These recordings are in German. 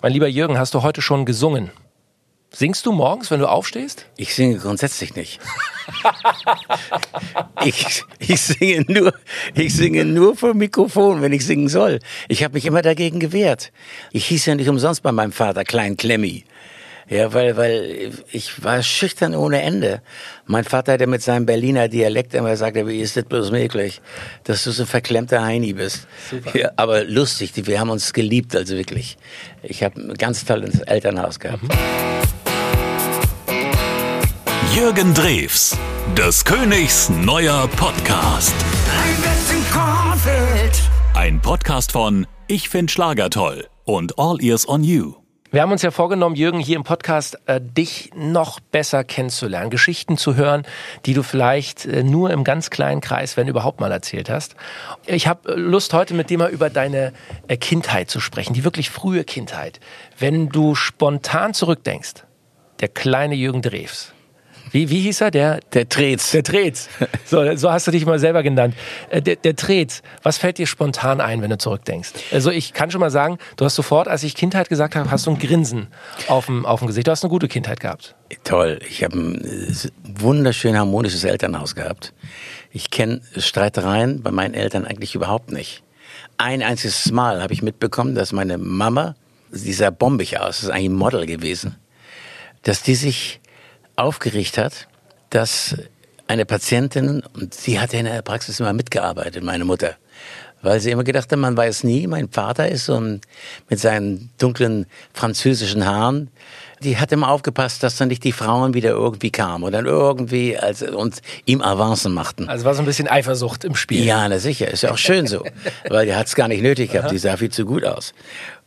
Mein lieber Jürgen, hast du heute schon gesungen? Singst du morgens, wenn du aufstehst? Ich singe grundsätzlich nicht. ich, ich, singe nur, ich singe nur vor Mikrofon, wenn ich singen soll. Ich habe mich immer dagegen gewehrt. Ich hieß ja nicht umsonst bei meinem Vater Klein Klemmi. Ja, weil, weil ich war schüchtern ohne Ende. Mein Vater, der mit seinem Berliner Dialekt immer sagte, wie ist das bloß möglich, dass du so ein verklemmter Heini bist. Super. Ja, aber lustig, wir haben uns geliebt, also wirklich. Ich habe ein ganz tolles Elternhaus gehabt. Mhm. Jürgen Drews, des Königs neuer Podcast. Ein Podcast von Ich find Schlager toll und All Ears on You. Wir haben uns ja vorgenommen, Jürgen, hier im Podcast äh, dich noch besser kennenzulernen, Geschichten zu hören, die du vielleicht äh, nur im ganz kleinen Kreis, wenn überhaupt mal erzählt hast. Ich habe Lust, heute mit dir mal über deine äh, Kindheit zu sprechen, die wirklich frühe Kindheit. Wenn du spontan zurückdenkst, der kleine Jürgen Drews, wie, wie hieß er? Der, der Trez. Der Trez. So, so hast du dich mal selber genannt. Äh, der, der Trez. Was fällt dir spontan ein, wenn du zurückdenkst? Also ich kann schon mal sagen, du hast sofort, als ich Kindheit gesagt habe, hast du ein Grinsen auf dem, auf dem Gesicht. Du hast eine gute Kindheit gehabt. Toll. Ich habe ein wunderschön harmonisches Elternhaus gehabt. Ich kenne Streitereien bei meinen Eltern eigentlich überhaupt nicht. Ein einziges Mal habe ich mitbekommen, dass meine Mama, sie sah bombig aus, das ist eigentlich ein Model gewesen, dass die sich aufgeregt hat, dass eine Patientin, und sie hatte in der Praxis immer mitgearbeitet, meine Mutter, weil sie immer gedacht hat, man weiß nie, mein Vater ist so mit seinen dunklen französischen Haaren, die hat immer aufgepasst, dass dann nicht die Frauen wieder irgendwie kamen und dann irgendwie als, und ihm Avancen machten. Also war so ein bisschen Eifersucht im Spiel. Ja, na sicher, ist ja auch schön so, weil die hat es gar nicht nötig gehabt, die sah viel zu gut aus.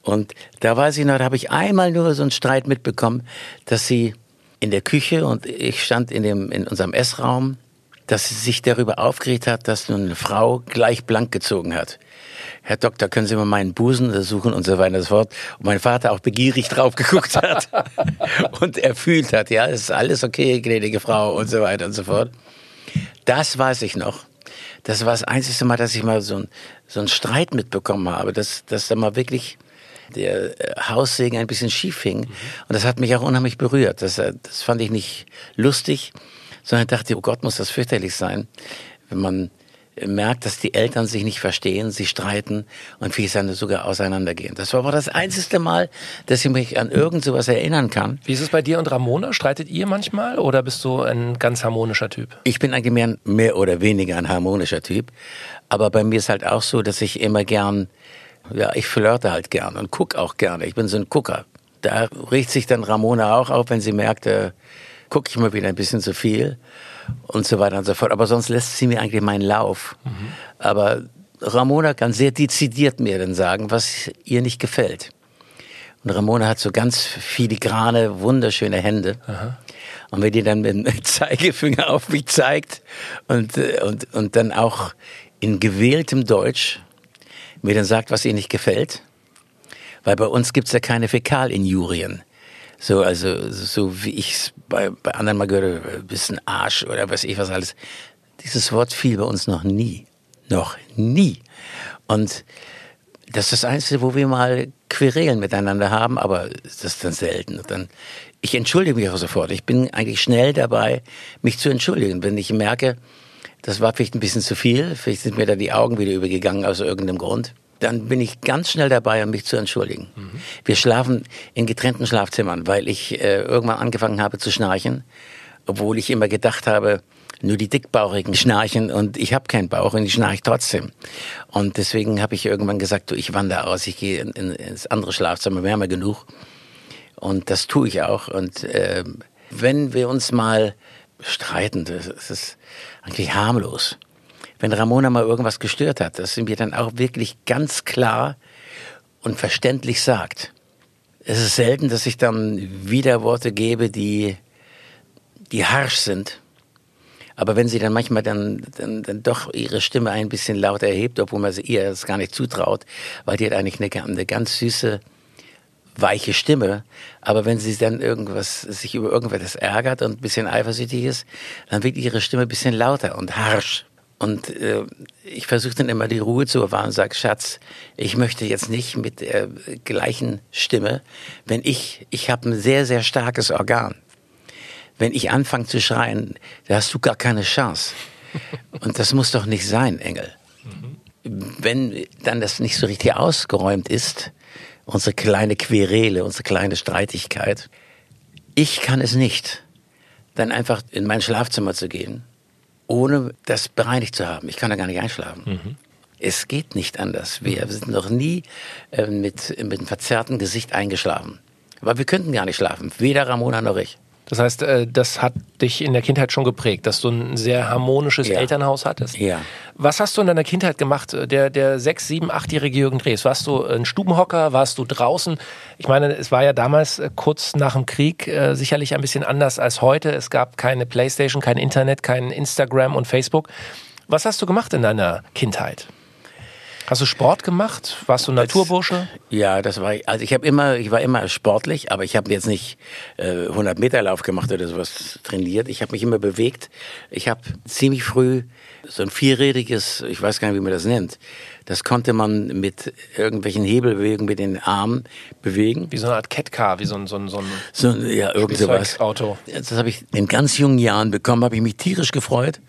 Und da weiß ich noch, da habe ich einmal nur so einen Streit mitbekommen, dass sie in der Küche und ich stand in, dem, in unserem Essraum, dass sie sich darüber aufgeregt hat, dass nun eine Frau gleich blank gezogen hat. Herr Doktor, können Sie mal meinen Busen untersuchen und so weiter und so fort. Und mein Vater auch begierig drauf geguckt hat und er fühlt hat, ja, es ist alles okay, gnädige Frau und so weiter und so fort. Das weiß ich noch. Das war das einzige Mal, dass ich mal so, ein, so einen Streit mitbekommen habe, dass, dass da mal wirklich der äh, Haussegen ein bisschen schief hing. Mhm. Und das hat mich auch unheimlich berührt. Das, äh, das fand ich nicht lustig, sondern dachte, oh Gott, muss das fürchterlich sein, wenn man merkt, dass die Eltern sich nicht verstehen, sie streiten und vielleicht dann sogar auseinandergehen. Das war aber das einzige Mal, dass ich mich an irgend sowas erinnern kann. Wie ist es bei dir und Ramona? Streitet ihr manchmal oder bist du ein ganz harmonischer Typ? Ich bin eigentlich mehr, mehr oder weniger ein harmonischer Typ. Aber bei mir ist halt auch so, dass ich immer gern ja, ich flirte halt gern und guck auch gerne. Ich bin so ein Gucker. Da riecht sich dann Ramona auch auf, wenn sie merkt, äh, gucke ich mal wieder ein bisschen zu viel und so weiter und so fort. Aber sonst lässt sie mir eigentlich meinen Lauf. Mhm. Aber Ramona kann sehr dezidiert mir dann sagen, was ihr nicht gefällt. Und Ramona hat so ganz filigrane, wunderschöne Hände. Aha. Und wenn die dann mit dem Zeigefinger auf mich zeigt und, äh, und, und dann auch in gewähltem Deutsch mir dann sagt, was ihr nicht gefällt. Weil bei uns gibt's ja keine Fäkalinjurien. So, also, so wie ich es bei, bei anderen mal gehört habe, bisschen Arsch oder was ich was alles. Dieses Wort fiel bei uns noch nie. Noch nie. Und das ist das Einzige, wo wir mal Querelen miteinander haben, aber das ist dann selten. Und dann, ich entschuldige mich auch sofort. Ich bin eigentlich schnell dabei, mich zu entschuldigen. Wenn ich merke, das war vielleicht ein bisschen zu viel. Vielleicht sind mir da die Augen wieder übergegangen aus irgendeinem Grund. Dann bin ich ganz schnell dabei, um mich zu entschuldigen. Mhm. Wir schlafen in getrennten Schlafzimmern, weil ich äh, irgendwann angefangen habe zu schnarchen, obwohl ich immer gedacht habe, nur die Dickbauchigen schnarchen und ich habe keinen Bauch und ich schnarche trotzdem. Und deswegen habe ich irgendwann gesagt, du, ich wandere aus, ich gehe in, in, ins andere Schlafzimmer, wir haben ja genug. Und das tue ich auch. Und äh, wenn wir uns mal streiten, das ist eigentlich harmlos. Wenn Ramona mal irgendwas gestört hat, dass sie mir dann auch wirklich ganz klar und verständlich sagt. Es ist selten, dass ich dann Widerworte gebe, die, die harsch sind. Aber wenn sie dann manchmal dann, dann, dann doch ihre Stimme ein bisschen lauter erhebt, obwohl man sie ihr das gar nicht zutraut, weil die hat eigentlich eine, eine ganz süße, weiche Stimme. Aber wenn sie dann irgendwas, sich über irgendwas ärgert und ein bisschen eifersüchtig ist, dann wird ihre Stimme ein bisschen lauter und harsch. Und äh, ich versuche dann immer die Ruhe zu bewahren und sage, Schatz, ich möchte jetzt nicht mit der gleichen Stimme, wenn ich, ich habe ein sehr, sehr starkes Organ. Wenn ich anfange zu schreien, da hast du gar keine Chance. Und das muss doch nicht sein, Engel. Wenn dann das nicht so richtig ausgeräumt ist, unsere kleine Querele, unsere kleine Streitigkeit, ich kann es nicht, dann einfach in mein Schlafzimmer zu gehen, ohne das bereinigt zu haben. Ich kann da gar nicht einschlafen. Mhm. Es geht nicht anders. Wir sind noch nie äh, mit, mit einem verzerrten Gesicht eingeschlafen. Aber wir könnten gar nicht schlafen, weder Ramona noch ich. Das heißt, äh, das hat dich in der Kindheit schon geprägt, dass du ein sehr harmonisches ja. Elternhaus hattest. Ja. Was hast du in deiner Kindheit gemacht? Der, der sechs, sieben, achtjährige Jürgen Drees. Warst du ein Stubenhocker? Warst du draußen? Ich meine, es war ja damals äh, kurz nach dem Krieg äh, sicherlich ein bisschen anders als heute. Es gab keine Playstation, kein Internet, kein Instagram und Facebook. Was hast du gemacht in deiner Kindheit? Hast du Sport gemacht? Warst du Naturbursche? Ja, das war also ich habe immer ich war immer sportlich, aber ich habe jetzt nicht äh, 100 Meter Lauf gemacht oder sowas trainiert. Ich habe mich immer bewegt. Ich habe ziemlich früh so ein vierrädiges, ich weiß gar nicht, wie man das nennt. Das konnte man mit irgendwelchen Hebelbewegungen mit den Armen bewegen. Wie so eine Art Catcar, wie so ein so ein, so ein so, ja, irgend sowas. Auto. Das habe ich in ganz jungen Jahren bekommen, habe ich mich tierisch gefreut.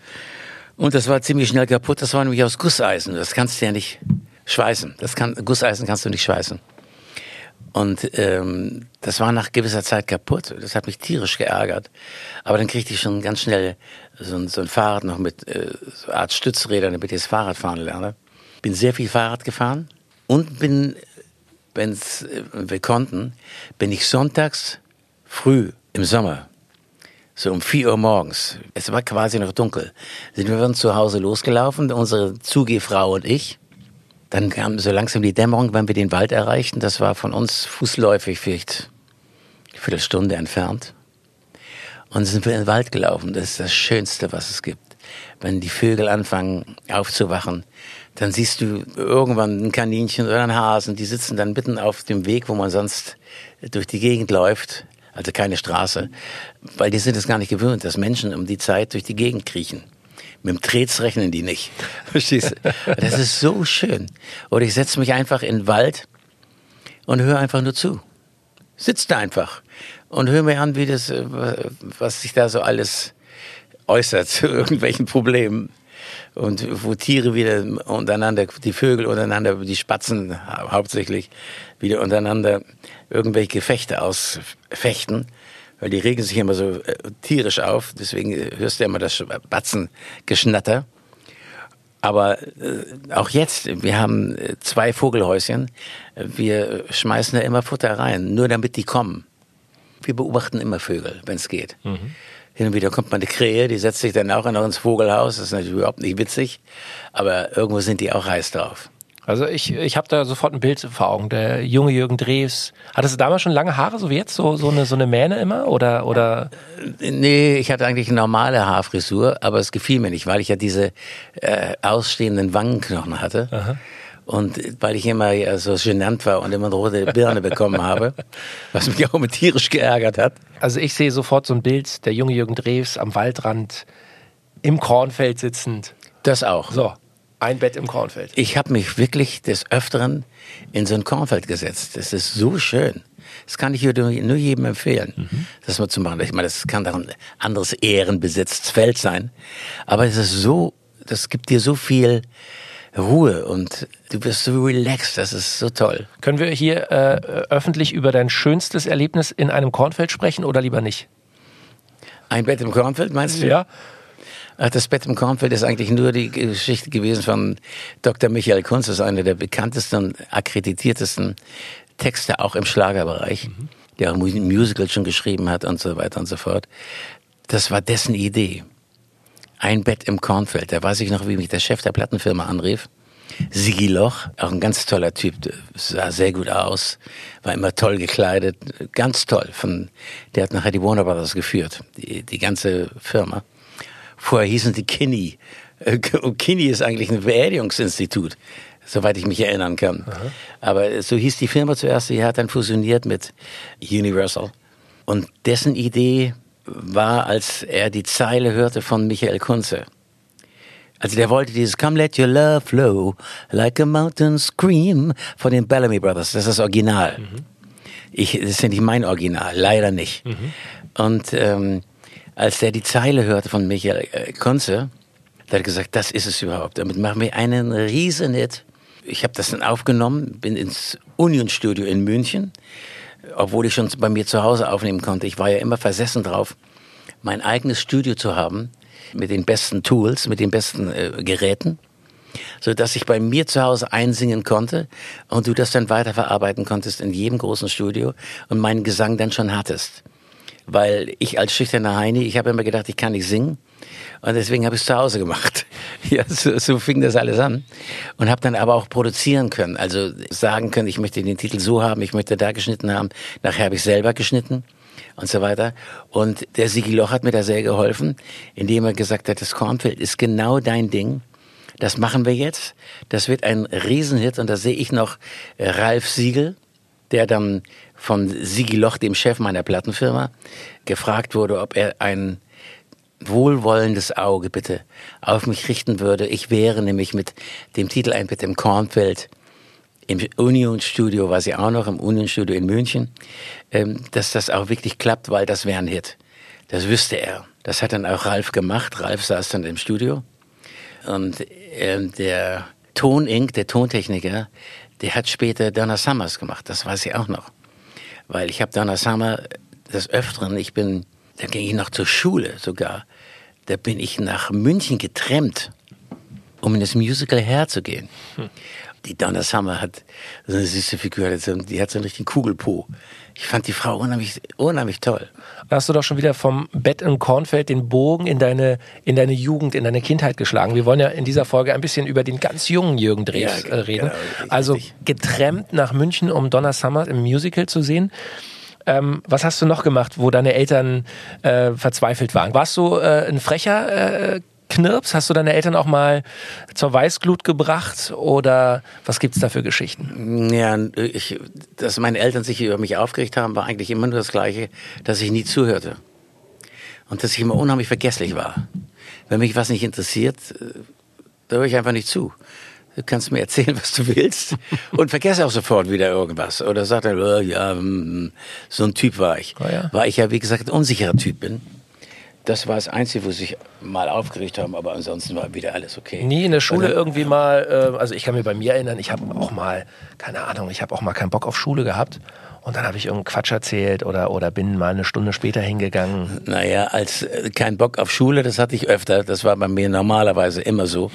Und das war ziemlich schnell kaputt. Das war nämlich aus Gusseisen. Das kannst du ja nicht schweißen. Das kann, Gusseisen kannst du nicht schweißen. Und ähm, das war nach gewisser Zeit kaputt. Das hat mich tierisch geärgert. Aber dann kriegte ich schon ganz schnell so ein, so ein Fahrrad noch mit äh, so eine Art Stützrädern, damit ich das Fahrrad fahren lerne. Bin sehr viel Fahrrad gefahren und bin, wenn äh, wir konnten, bin ich sonntags früh im Sommer so um vier Uhr morgens, es war quasi noch dunkel, sind wir dann zu Hause losgelaufen, unsere Zugehfrau und ich. Dann kam so langsam die Dämmerung, wenn wir den Wald erreichten. Das war von uns fußläufig vielleicht eine Viertelstunde entfernt. Und sind wir in den Wald gelaufen. Das ist das Schönste, was es gibt. Wenn die Vögel anfangen aufzuwachen, dann siehst du irgendwann ein Kaninchen oder einen Hasen, die sitzen dann mitten auf dem Weg, wo man sonst durch die Gegend läuft also keine Straße, weil die sind es gar nicht gewöhnt, dass Menschen um die Zeit durch die Gegend kriechen. Mit dem Trets rechnen die nicht. Verstehst du? Das ist so schön. Oder ich setze mich einfach in den Wald und höre einfach nur zu. Sitz da einfach und höre mir an, wie das, äh, was sich da so alles äußert zu irgendwelchen Problemen und wo Tiere wieder untereinander, die Vögel untereinander, die Spatzen hauptsächlich, wieder untereinander irgendwelche Gefechte ausfechten, weil die regen sich immer so äh, tierisch auf, deswegen hörst du immer das Batzengeschnatter. Aber äh, auch jetzt, wir haben äh, zwei Vogelhäuschen, wir schmeißen da immer Futter rein, nur damit die kommen. Wir beobachten immer Vögel, wenn es geht. Mhm. Hin und wieder kommt mal eine Krähe, die setzt sich dann auch noch ins Vogelhaus. Das ist natürlich überhaupt nicht witzig, aber irgendwo sind die auch heiß drauf. Also ich, ich habe da sofort ein Bild vor Augen. Der junge Jürgen Drews. Hattest du damals schon lange Haare, so wie jetzt? So, so, eine, so eine Mähne immer? Oder, oder? Nee, ich hatte eigentlich eine normale Haarfrisur, aber es gefiel mir nicht, weil ich ja diese äh, ausstehenden Wangenknochen hatte. Aha. Und weil ich immer ja, so genannt war und immer eine rote Birne bekommen habe, was mich auch immer tierisch geärgert hat. Also ich sehe sofort so ein Bild, der junge Jürgen Drews am Waldrand, im Kornfeld sitzend. Das auch. So, ein Bett im Kornfeld. Ich habe mich wirklich des Öfteren in so ein Kornfeld gesetzt. Das ist so schön. Das kann ich nur jedem empfehlen, mhm. das mal zu machen. Ich meine, das kann doch ein anderes ehrenbesetztes Feld sein. Aber es ist so, das gibt dir so viel Ruhe und du bist so relaxed, das ist so toll. Können wir hier äh, öffentlich über dein schönstes Erlebnis in einem Kornfeld sprechen oder lieber nicht? Ein Bett im Kornfeld, meinst du? Ja. Ach, das Bett im Kornfeld ist eigentlich nur die Geschichte gewesen von Dr. Michael Kunz, das ist einer der bekanntesten und akkreditiertesten Texte auch im Schlagerbereich, mhm. der auch Musical schon geschrieben hat und so weiter und so fort. Das war dessen Idee ein Bett im Kornfeld. Da weiß ich noch, wie mich der Chef der Plattenfirma anrief. Sigi Loch, auch ein ganz toller Typ, sah sehr gut aus, war immer toll gekleidet, ganz toll. Von, der hat nachher die Warner Brothers geführt, die, die ganze Firma. Vorher hießen die Kinney. Und Kinney ist eigentlich ein Beerdigungsinstitut, soweit ich mich erinnern kann. Aha. Aber so hieß die Firma zuerst, die hat dann fusioniert mit Universal. Und dessen Idee war, als er die Zeile hörte von Michael Kunze. Also der wollte dieses Come let your love flow like a mountain scream von den Bellamy Brothers. Das ist das Original. Mhm. Ich, das ist ja nicht mein Original, leider nicht. Mhm. Und ähm, als der die Zeile hörte von Michael äh, Konze, da hat er gesagt, das ist es überhaupt. Damit machen wir einen riesen Hit. Ich habe das dann aufgenommen, bin ins Union Studio in München, obwohl ich schon bei mir zu Hause aufnehmen konnte. Ich war ja immer versessen drauf, mein eigenes Studio zu haben mit den besten Tools, mit den besten äh, Geräten, so dass ich bei mir zu Hause einsingen konnte und du das dann weiterverarbeiten konntest in jedem großen Studio und meinen Gesang dann schon hattest. Weil ich als schüchterner Heini, ich habe immer gedacht, ich kann nicht singen und deswegen habe ich es zu Hause gemacht. Ja, so, so fing das alles an und habe dann aber auch produzieren können, also sagen können, ich möchte den Titel so haben, ich möchte da geschnitten haben. Nachher habe ich selber geschnitten und so weiter. Und der Sigi Loch hat mir da sehr geholfen, indem er gesagt hat, das Kornfeld ist genau dein Ding. Das machen wir jetzt. Das wird ein Riesenhit. Und da sehe ich noch äh, Ralf Siegel, der dann von Sigi Loch, dem Chef meiner Plattenfirma, gefragt wurde, ob er ein wohlwollendes Auge bitte auf mich richten würde. Ich wäre nämlich mit dem Titel Ein Bett im Kornfeld im Union Studio war sie auch noch, im Union Studio in München, ähm, dass das auch wirklich klappt, weil das wäre ein Hit. Das wüsste er. Das hat dann auch Ralf gemacht. Ralf saß dann im Studio. Und ähm, der Ton Inc., der Tontechniker, der hat später Donna Summers gemacht. Das weiß ich auch noch. Weil ich habe Donna Summer des Öfteren, ich bin, da ging ich noch zur Schule sogar, da bin ich nach München getrennt, um in das Musical herzugehen. Hm die Donna Summer hat so eine süße Figur, die hat so einen richtigen Kugelpo. Ich fand die Frau unheimlich, unheimlich toll. Da hast du doch schon wieder vom Bett im Kornfeld den Bogen in deine, in deine Jugend, in deine Kindheit geschlagen. Wir wollen ja in dieser Folge ein bisschen über den ganz jungen Jürgen Drews ja, äh, reden. Genau, also getrennt nach München, um Donna Summer im Musical zu sehen. Ähm, was hast du noch gemacht, wo deine Eltern äh, verzweifelt waren? Warst du äh, ein frecher äh, Knirps? Hast du deine Eltern auch mal zur Weißglut gebracht oder was gibt es da für Geschichten? Ja, ich, dass meine Eltern sich über mich aufgeregt haben, war eigentlich immer nur das Gleiche, dass ich nie zuhörte. Und dass ich immer unheimlich vergesslich war. Wenn mich was nicht interessiert, äh, da höre ich einfach nicht zu. Du kannst mir erzählen, was du willst und vergesse auch sofort wieder irgendwas. Oder sagt er, oh, ja, hm, hm, so ein Typ war ich. Oh ja. Weil ich ja, wie gesagt, ein unsicherer Typ bin. Das war das Einzige, wo sie sich mal aufgeregt haben, aber ansonsten war wieder alles okay. Nie in der Schule also, irgendwie mal, äh, also ich kann mir bei mir erinnern, ich habe auch mal, keine Ahnung, ich habe auch mal keinen Bock auf Schule gehabt. Und dann habe ich irgendeinen Quatsch erzählt oder, oder bin mal eine Stunde später hingegangen. Naja, als äh, kein Bock auf Schule, das hatte ich öfter. Das war bei mir normalerweise immer so.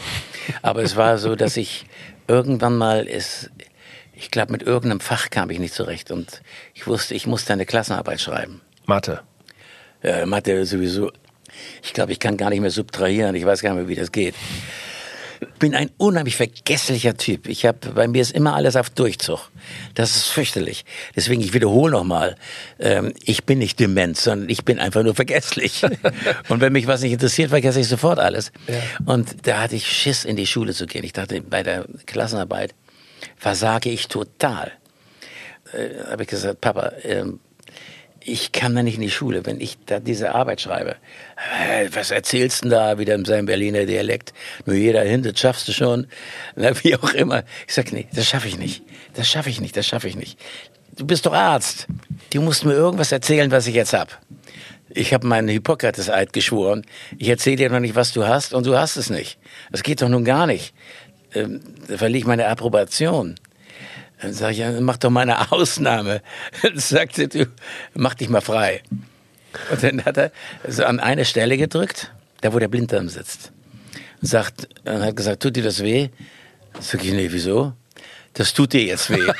Aber es war so, dass ich irgendwann mal ist, ich glaube, mit irgendeinem Fach kam ich nicht zurecht. Und ich wusste, ich musste eine Klassenarbeit schreiben. Mathe. Ja, Mathe sowieso. Ich glaube, ich kann gar nicht mehr subtrahieren. Ich weiß gar nicht mehr, wie das geht. Bin ein unheimlich vergesslicher Typ. Ich habe bei mir ist immer alles auf Durchzug. Das ist fürchterlich. Deswegen ich wiederhole nochmal: ähm, Ich bin nicht dement, sondern ich bin einfach nur vergesslich. Und wenn mich was nicht interessiert, vergesse ich sofort alles. Ja. Und da hatte ich Schiss, in die Schule zu gehen. Ich dachte, bei der Klassenarbeit versage ich total. Äh, habe ich gesagt, Papa, ähm, ich kann da nicht in die Schule, wenn ich da diese Arbeit schreibe. Was erzählst du da wieder in seinem Berliner Dialekt? Nur jeder hin, das schaffst du schon. Na, wie auch immer. Ich sag, nee, das schaffe ich nicht. Das schaffe ich nicht, das schaffe ich nicht. Du bist doch Arzt. Du musst mir irgendwas erzählen, was ich jetzt hab. Ich habe meinen Hippokrates-Eid geschworen. Ich erzähle dir noch nicht, was du hast und du hast es nicht. Das geht doch nun gar nicht. Ähm, da verliere ich meine Approbation. Dann sage ich, ja, mach doch mal eine Ausnahme. Dann sagt er, du, mach dich mal frei. Und dann hat er so an eine Stelle gedrückt, da wo der Blinddarm sitzt. Und sagt, und hat gesagt, tut dir das weh? Sag ich, nee, wieso? Das tut dir jetzt weh.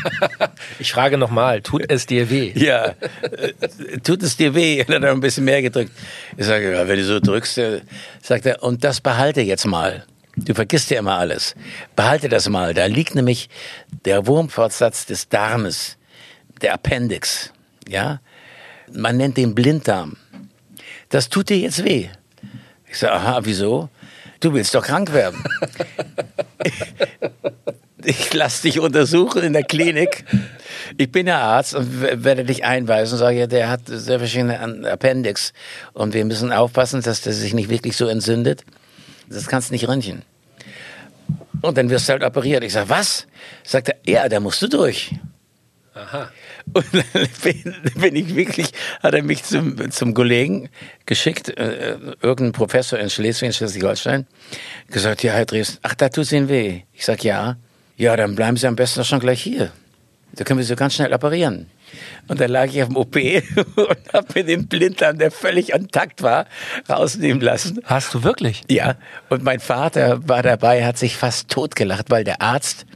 Ich frage nochmal, tut es dir weh? Ja, äh, tut es dir weh? Dann hat er ein bisschen mehr gedrückt. Ich sage, ja, wenn du so drückst, äh, sagt er, und das behalte jetzt mal. Du vergisst ja immer alles. Behalte das mal. Da liegt nämlich der Wurmfortsatz des Darmes, der Appendix. Ja? Man nennt den Blinddarm. Das tut dir jetzt weh. Ich sage, aha, wieso? Du willst doch krank werden. ich lasse dich untersuchen in der Klinik. Ich bin ja Arzt und werde dich einweisen und sage, ja, der hat sehr verschiedene Appendix und wir müssen aufpassen, dass der sich nicht wirklich so entzündet. Das kannst du nicht röntgen. Und dann wirst du halt operiert. Ich sag, was? Sagt er, ja, da musst du durch. Aha. Und dann bin, bin ich wirklich, hat er mich zum, zum Kollegen geschickt, äh, irgendein Professor in Schleswig, in Schleswig-Holstein, gesagt, ja, Herr Dresden, ach, da tut's Ihnen weh. Ich sag, ja. Ja, dann bleiben Sie am besten schon gleich hier. Da können wir so ganz schnell operieren. Und dann lag ich auf dem OP und habe mir den Blinddarm, der völlig intakt war, rausnehmen lassen. Hast du wirklich? Ja, und mein Vater war dabei, hat sich fast totgelacht, weil der Arzt,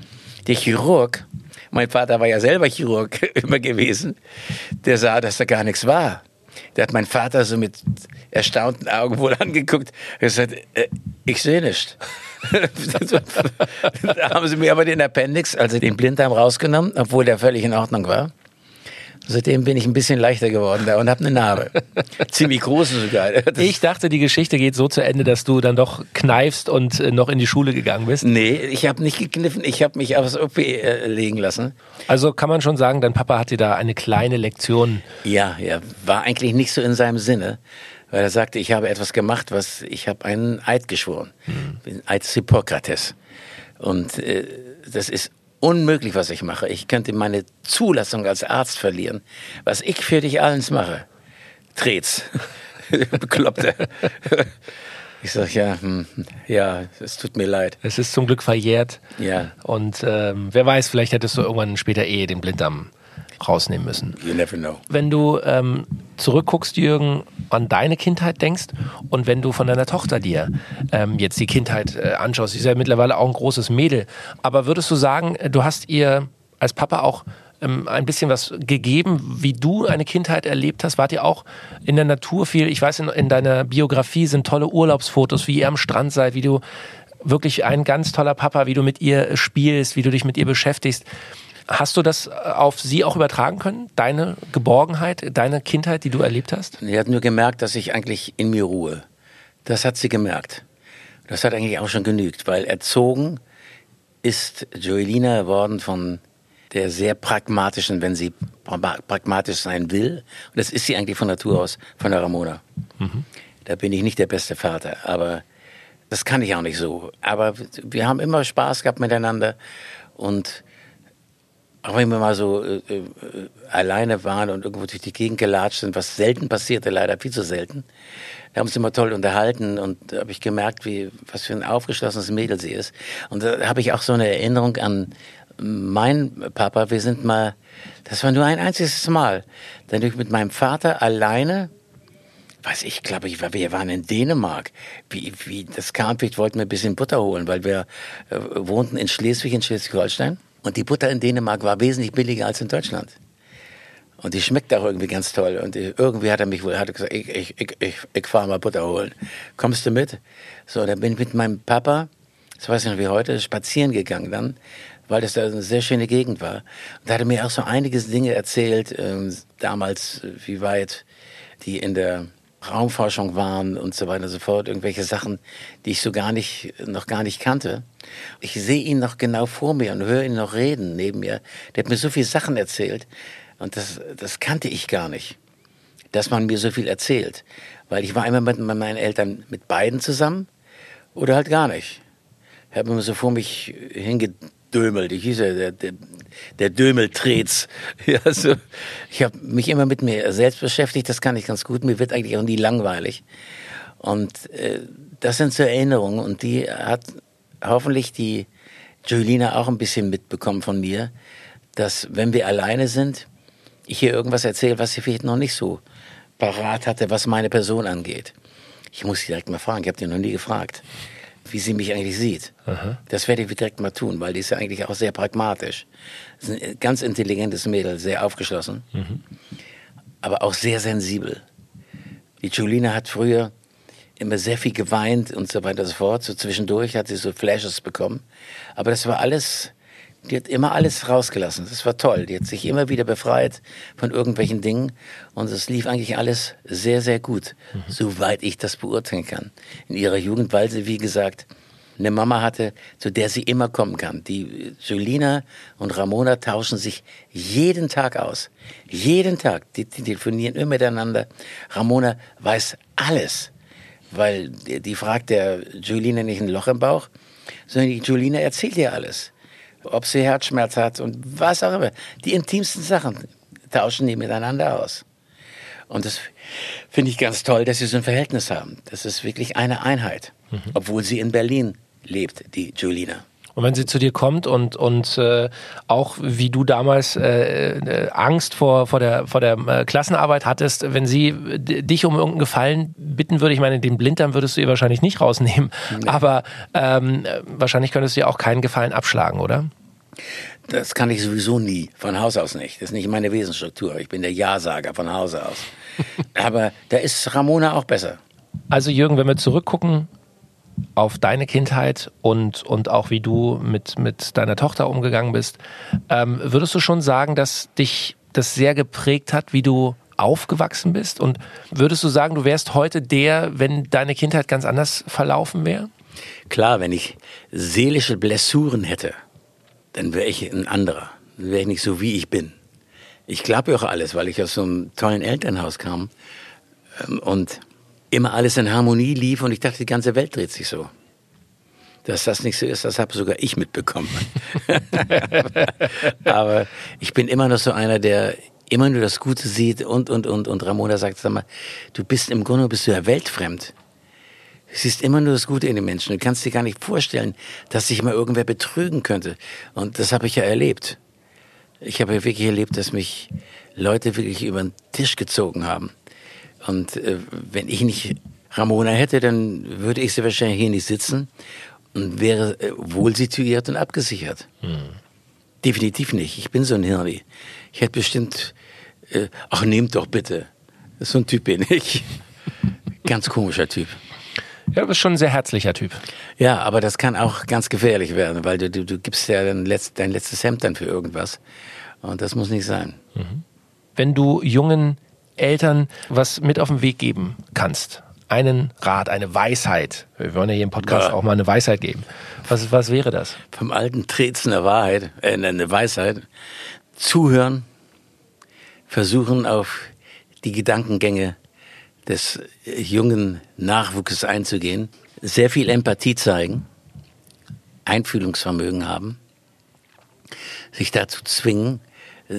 der Chirurg, mein Vater war ja selber Chirurg immer gewesen, der sah, dass da gar nichts war. Der hat mein Vater so mit erstaunten Augen wohl angeguckt und gesagt, äh, ich sehe nichts. da haben sie mir aber den Appendix, also den Blinddarm rausgenommen, obwohl der völlig in Ordnung war. Seitdem bin ich ein bisschen leichter geworden da und habe eine Narbe. Ziemlich große sogar. Das Ich dachte, die Geschichte geht so zu Ende, dass du dann doch kneifst und äh, noch in die Schule gegangen bist. nee, ich habe nicht gekniffen, ich habe mich aufs OP äh, legen lassen. Also kann man schon sagen, dein Papa hat dir da eine kleine Lektion. Ja, ja, war eigentlich nicht so in seinem Sinne, weil er sagte, ich habe etwas gemacht, was ich habe einen Eid geschworen, den Eid des Hippokrates. Und äh, das ist unmöglich, was ich mache. Ich könnte meine Zulassung als Arzt verlieren. Was ich für dich alles mache, dreht's. Bekloppte. Ich sag ja, hm, ja, es tut mir leid. Es ist zum Glück verjährt. Ja, Und ähm, wer weiß, vielleicht hättest du irgendwann später eh den Blinddarm rausnehmen müssen. you never know. Wenn du ähm, zurückguckst, Jürgen, an deine Kindheit denkst und wenn du von deiner Tochter dir ähm, jetzt die Kindheit äh, anschaust, sie ist ja mittlerweile auch ein großes Mädel, aber würdest du sagen, äh, du hast ihr als Papa auch ähm, ein bisschen was gegeben, wie du eine Kindheit erlebt hast? Wart ihr auch in der Natur viel? Ich weiß, in, in deiner Biografie sind tolle Urlaubsfotos, wie ihr am Strand seid, wie du wirklich ein ganz toller Papa, wie du mit ihr spielst, wie du dich mit ihr beschäftigst. Hast du das äh, auf sie auch übertragen können? Deine Geborgenheit, deine Kindheit, die du erlebt hast? Sie hat nur gemerkt, dass ich eigentlich in mir ruhe. Das hat sie gemerkt. Das hat eigentlich auch schon genügt, weil erzogen ist Joelina worden von der sehr pragmatischen, wenn sie pra- pragmatisch sein will. Und das ist sie eigentlich von Natur aus, von der Ramona. Da bin ich nicht der beste Vater, aber das kann ich auch nicht so. Aber wir haben immer Spaß gehabt miteinander und auch wenn wir mal so äh, äh, alleine waren und irgendwo durch die Gegend gelatscht sind, was selten passierte, leider viel zu selten, da haben wir uns immer toll unterhalten und da habe ich gemerkt, wie, was für ein aufgeschlossenes Mädel sie ist. Und da habe ich auch so eine Erinnerung an meinen Papa. Wir sind mal, das war nur ein einziges Mal, dann ich mit meinem Vater alleine weiß ich, glaube ich, wir waren in Dänemark. Wie, wie das kam, vielleicht wollten wir ein bisschen Butter holen, weil wir äh, wohnten in Schleswig, in Schleswig-Holstein. Und die Butter in Dänemark war wesentlich billiger als in Deutschland. Und die schmeckt auch irgendwie ganz toll. Und irgendwie hat er mich wohl, hat er gesagt, ich, ich, ich, ich, ich fahre mal Butter holen. Kommst du mit? So, dann bin ich mit meinem Papa, das weiß ich noch wie heute, spazieren gegangen dann, weil das da eine sehr schöne Gegend war. Und da hat er mir auch so einiges Dinge erzählt, ähm, damals, wie weit die in der Raumforschung waren und so weiter und so fort, irgendwelche Sachen, die ich so gar nicht, noch gar nicht kannte. Ich sehe ihn noch genau vor mir und höre ihn noch reden neben mir. Der hat mir so viele Sachen erzählt und das, das kannte ich gar nicht, dass man mir so viel erzählt. Weil ich war immer mit meinen Eltern mit beiden zusammen oder halt gar nicht. Ich habe immer so vor mich hingedömelt. Ich hieß ja der, der, der Dömeltrez. Ja, so. Ich habe mich immer mit mir selbst beschäftigt, das kann ich ganz gut. Mir wird eigentlich auch nie langweilig. Und äh, das sind so Erinnerungen und die hat hoffentlich die Julina auch ein bisschen mitbekommen von mir, dass wenn wir alleine sind, ich hier irgendwas erzähle, was sie vielleicht noch nicht so parat hatte, was meine Person angeht. Ich muss sie direkt mal fragen, ich habe die noch nie gefragt, wie sie mich eigentlich sieht. Das werde ich direkt mal tun, weil die ist ja eigentlich auch sehr pragmatisch. Das ist ein ganz intelligentes Mädel, sehr aufgeschlossen, aber auch sehr sensibel. Die Julina hat früher immer sehr viel geweint und so weiter und so fort. So zwischendurch hat sie so Flashes bekommen. Aber das war alles, die hat immer alles rausgelassen. Das war toll. Die hat sich immer wieder befreit von irgendwelchen Dingen. Und es lief eigentlich alles sehr, sehr gut. Soweit ich das beurteilen kann. In ihrer Jugend, weil sie, wie gesagt, eine Mama hatte, zu der sie immer kommen kann. Die Julina und Ramona tauschen sich jeden Tag aus. Jeden Tag. Die, die telefonieren immer miteinander. Ramona weiß alles. Weil die, fragt der Julina nicht ein Loch im Bauch, sondern die Julina erzählt dir alles. Ob sie Herzschmerz hat und was auch immer. Die intimsten Sachen tauschen die miteinander aus. Und das finde ich ganz toll, dass sie so ein Verhältnis haben. Das ist wirklich eine Einheit. Mhm. Obwohl sie in Berlin lebt, die Julina. Und wenn sie zu dir kommt und, und äh, auch wie du damals äh, äh, Angst vor, vor der, vor der äh, Klassenarbeit hattest, wenn sie dich um irgendeinen Gefallen bitten würde, ich meine, den Blinddarm würdest du ihr wahrscheinlich nicht rausnehmen, nee. aber ähm, wahrscheinlich könntest du ihr auch keinen Gefallen abschlagen, oder? Das kann ich sowieso nie, von Haus aus nicht. Das ist nicht meine Wesensstruktur. Ich bin der Ja-Sager von Hause aus. aber da ist Ramona auch besser. Also Jürgen, wenn wir zurückgucken, auf deine Kindheit und, und auch wie du mit, mit deiner Tochter umgegangen bist. Ähm, würdest du schon sagen, dass dich das sehr geprägt hat, wie du aufgewachsen bist? Und würdest du sagen, du wärst heute der, wenn deine Kindheit ganz anders verlaufen wäre? Klar, wenn ich seelische Blessuren hätte, dann wäre ich ein anderer. Dann wäre ich nicht so, wie ich bin. Ich glaube auch alles, weil ich aus so einem tollen Elternhaus kam. Ähm, und immer alles in Harmonie lief und ich dachte, die ganze Welt dreht sich so. Dass das nicht so ist, das habe sogar ich mitbekommen. Aber ich bin immer noch so einer, der immer nur das Gute sieht und, und, und. Und Ramona sagt, sag mal, du bist im Grunde bist du ja weltfremd. Du siehst immer nur das Gute in den Menschen. Du kannst dir gar nicht vorstellen, dass sich mal irgendwer betrügen könnte. Und das habe ich ja erlebt. Ich habe ja wirklich erlebt, dass mich Leute wirklich über den Tisch gezogen haben. Und äh, wenn ich nicht Ramona hätte, dann würde ich sie wahrscheinlich hier nicht sitzen und wäre äh, wohl situiert und abgesichert. Hm. Definitiv nicht. Ich bin so ein Hirni. Ich hätte bestimmt, äh, ach nehmt doch bitte. So ein Typ bin ich. Ganz komischer Typ. Ja, du bist schon ein sehr herzlicher Typ. Ja, aber das kann auch ganz gefährlich werden, weil du, du, du gibst ja dein, letzt, dein letztes Hemd dann für irgendwas. Und das muss nicht sein. Mhm. Wenn du jungen Eltern was mit auf den Weg geben kannst? Einen Rat, eine Weisheit. Wir wollen ja hier im Podcast ja. auch mal eine Weisheit geben. Was, was wäre das? Vom alten Trezen eine Wahrheit, äh, eine Weisheit. Zuhören, versuchen auf die Gedankengänge des jungen Nachwuchses einzugehen, sehr viel Empathie zeigen, Einfühlungsvermögen haben, sich dazu zwingen,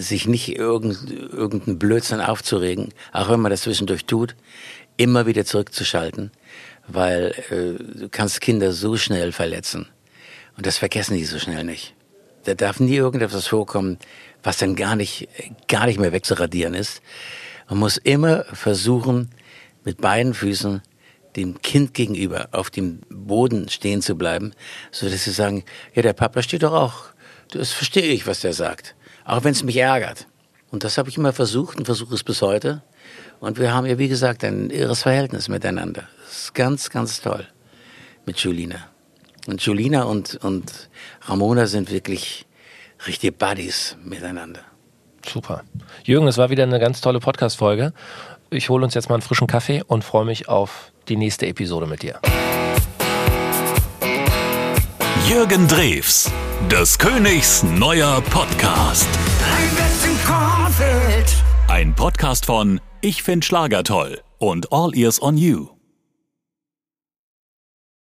sich nicht irgend, irgendeinen Blödsinn aufzuregen, auch wenn man das zwischendurch tut, immer wieder zurückzuschalten, weil äh, du kannst Kinder so schnell verletzen. Und das vergessen die so schnell nicht. Da darf nie irgendetwas vorkommen, was dann gar nicht, gar nicht mehr wegzuradieren ist. Man muss immer versuchen, mit beiden Füßen dem Kind gegenüber auf dem Boden stehen zu bleiben, so dass sie sagen, ja, der Papa steht doch auch. Das verstehe ich, was der sagt. Auch wenn es mich ärgert. Und das habe ich immer versucht und versuche es bis heute. Und wir haben ja, wie gesagt, ein irres Verhältnis miteinander. Das ist ganz, ganz toll mit Julina. Und Julina und, und Ramona sind wirklich richtige Buddies miteinander. Super. Jürgen, es war wieder eine ganz tolle Podcast-Folge. Ich hole uns jetzt mal einen frischen Kaffee und freue mich auf die nächste Episode mit dir. Jürgen Drews, des Königs neuer Podcast. Ein Podcast von Ich find Schlager toll und All Ears on You.